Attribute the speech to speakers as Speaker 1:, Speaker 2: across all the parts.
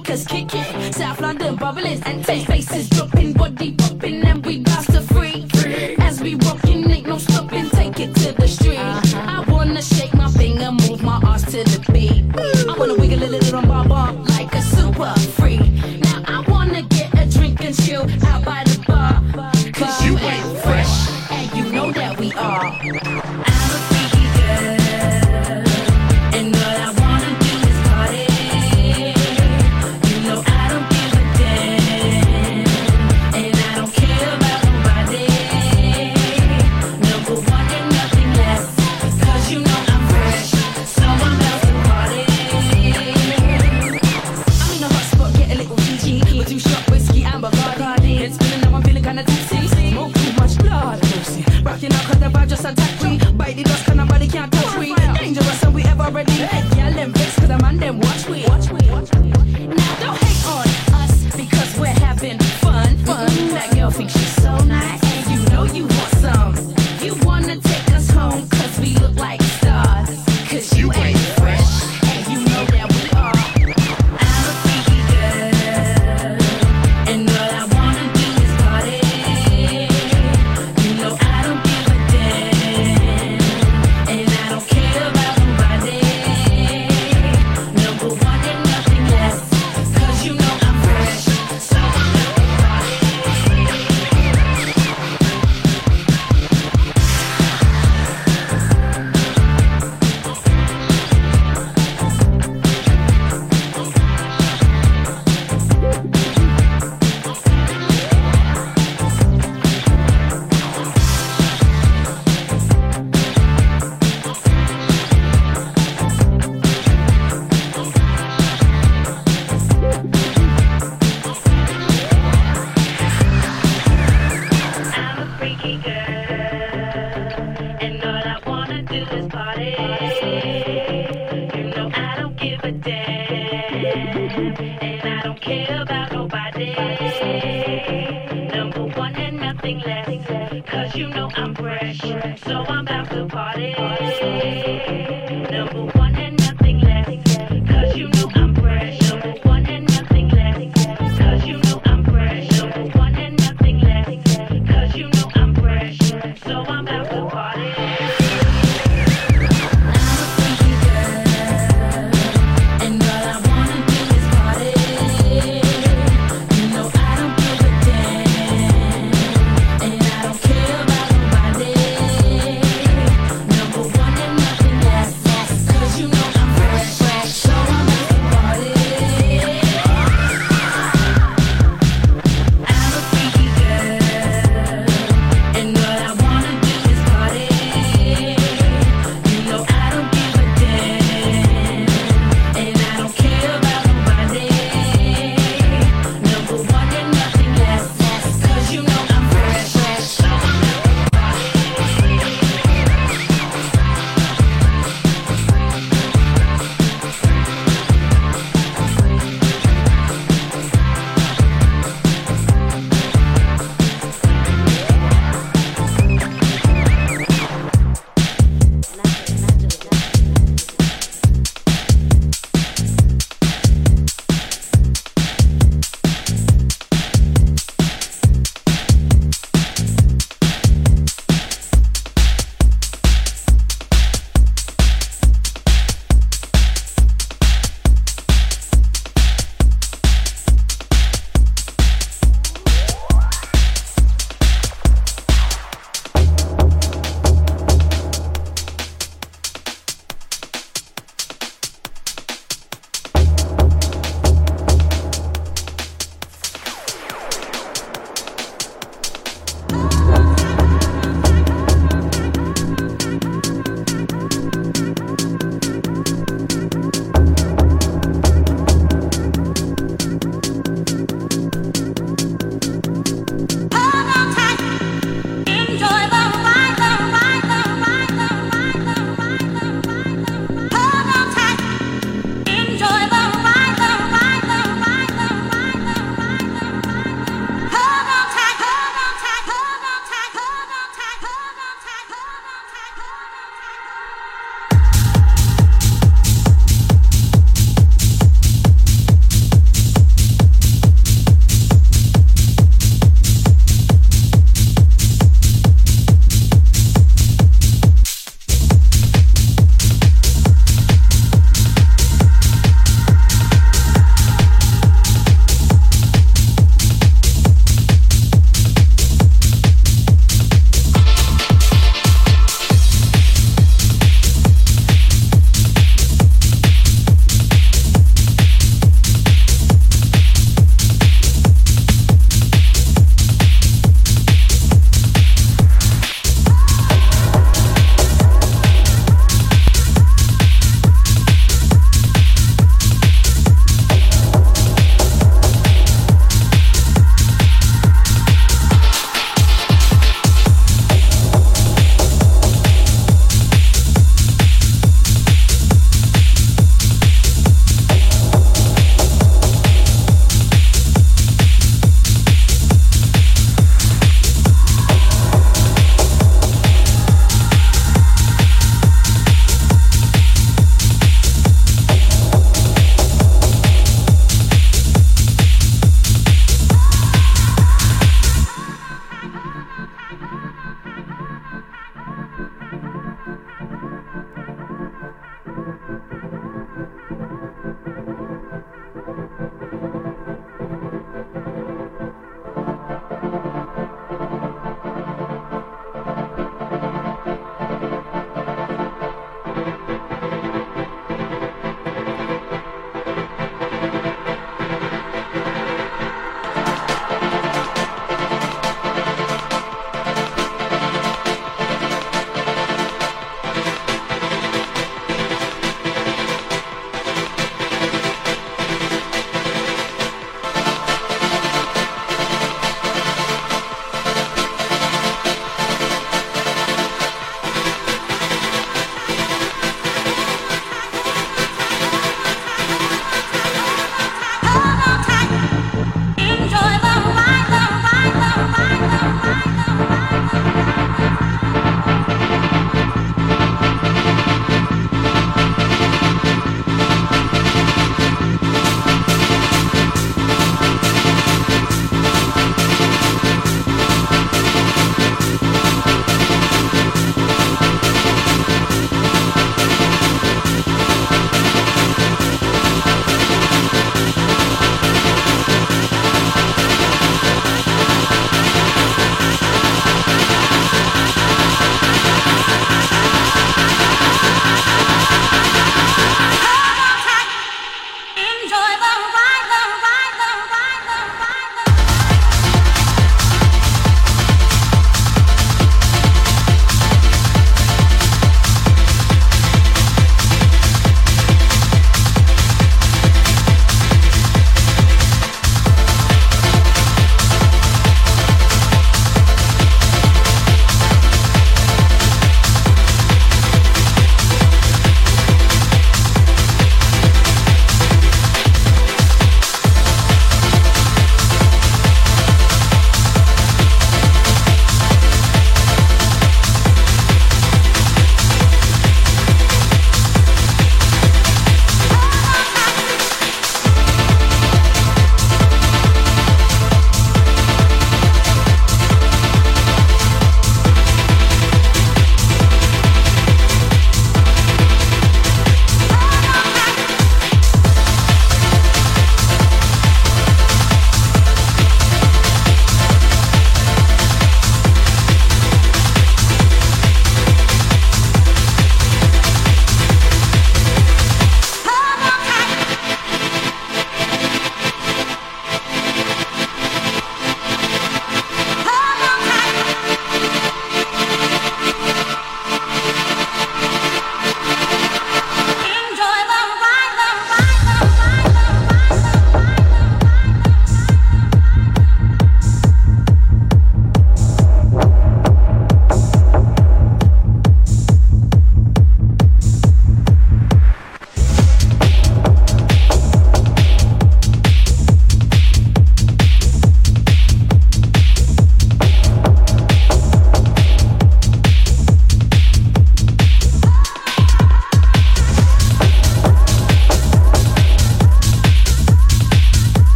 Speaker 1: because kick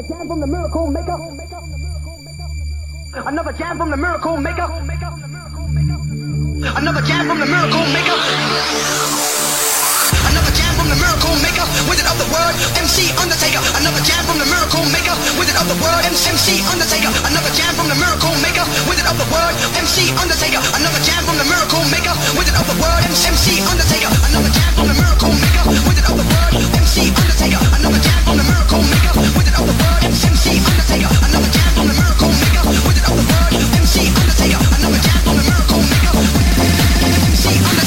Speaker 1: Another jam from the miracle maker. Another jam from the miracle maker. Another jam from the miracle maker. Another jam from the miracle maker. Wizard of the word, MC Undertaker. Another jam from the miracle maker. Wizard of the word, MC Undertaker. Another jam from the miracle maker. Wizard of the word, MC Undertaker. Another jam from the miracle maker. Wizard of the word, MC Undertaker. Another jam from the miracle maker. Wizard of the word, MC Undertaker. Another jam from the miracle maker. Wizard of the word, MC Undertaker. Another jam from the miracle maker. Wizard of the word, MC Undertaker. Another jam from the miracle maker. MC Undertaker.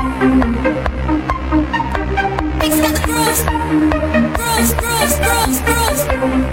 Speaker 2: Mix got the
Speaker 3: grooves, grooves, grooves, grooves, grooves.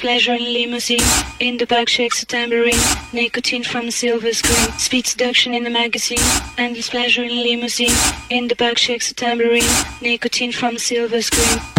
Speaker 3: pleasure in limousine. In the bag shakes a tambourine. Nicotine from silver screen. Speed seduction in the magazine. Endless pleasure in limousine. In the bag shakes a tambourine. Nicotine from silver screen.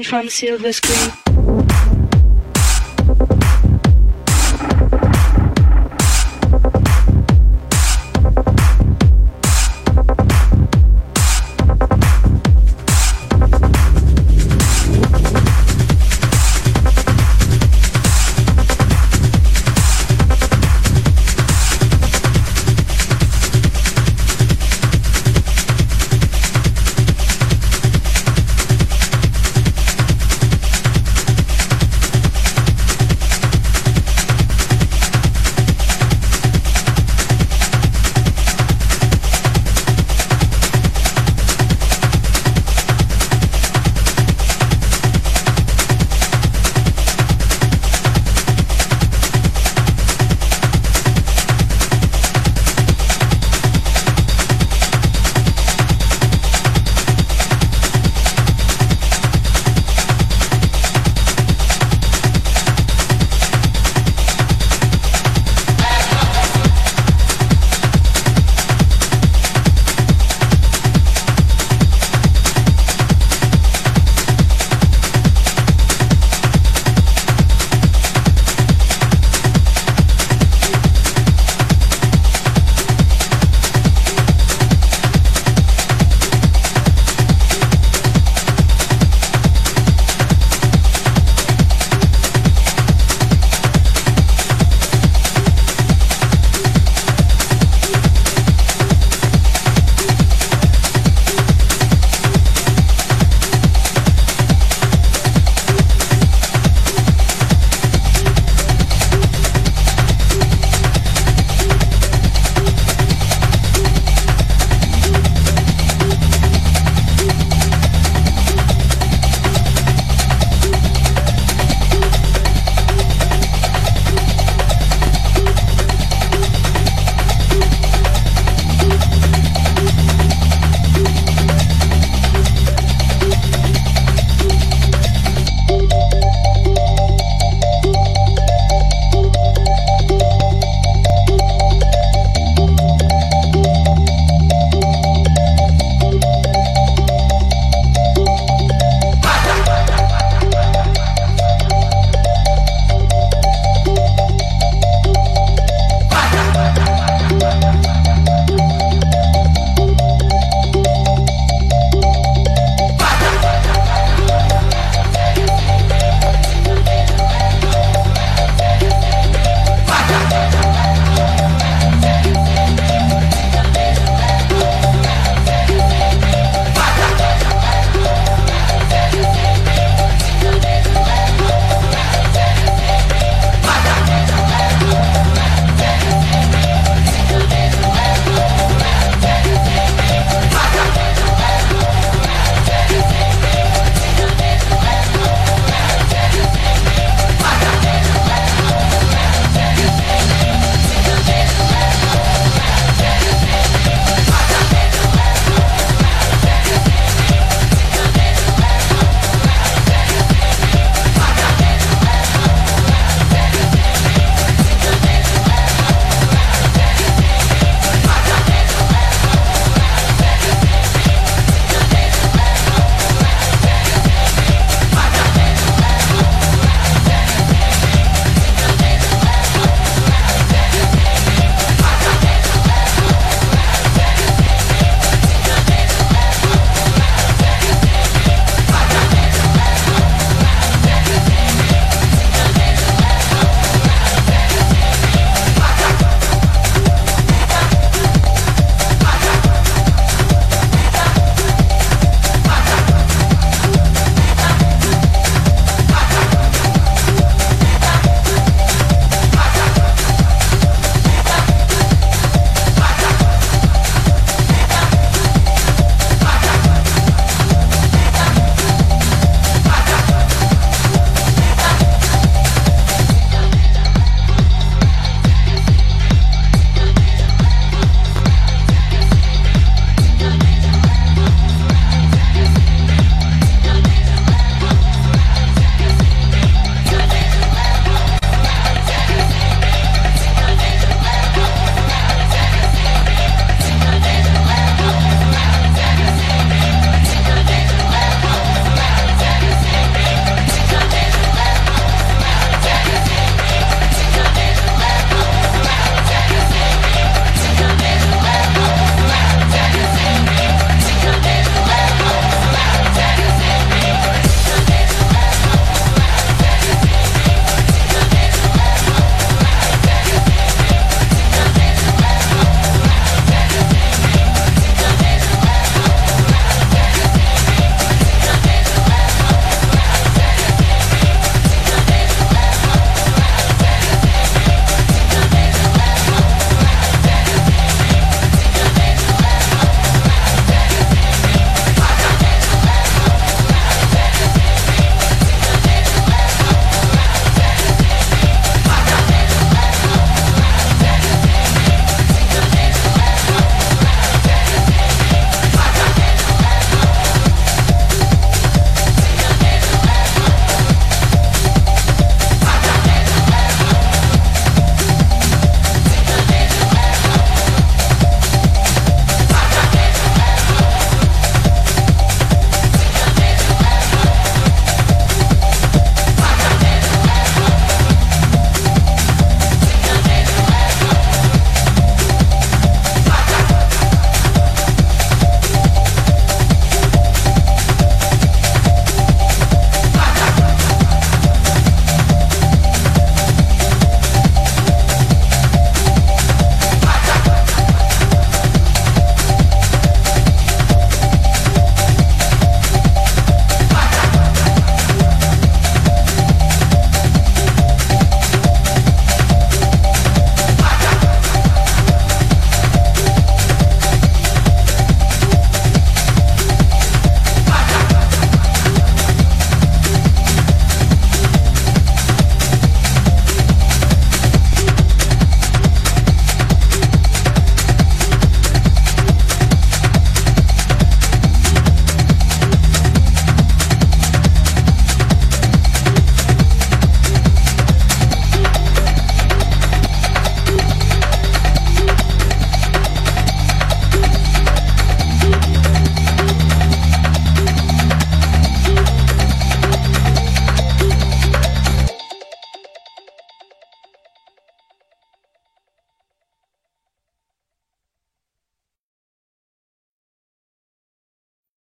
Speaker 3: from silver screen.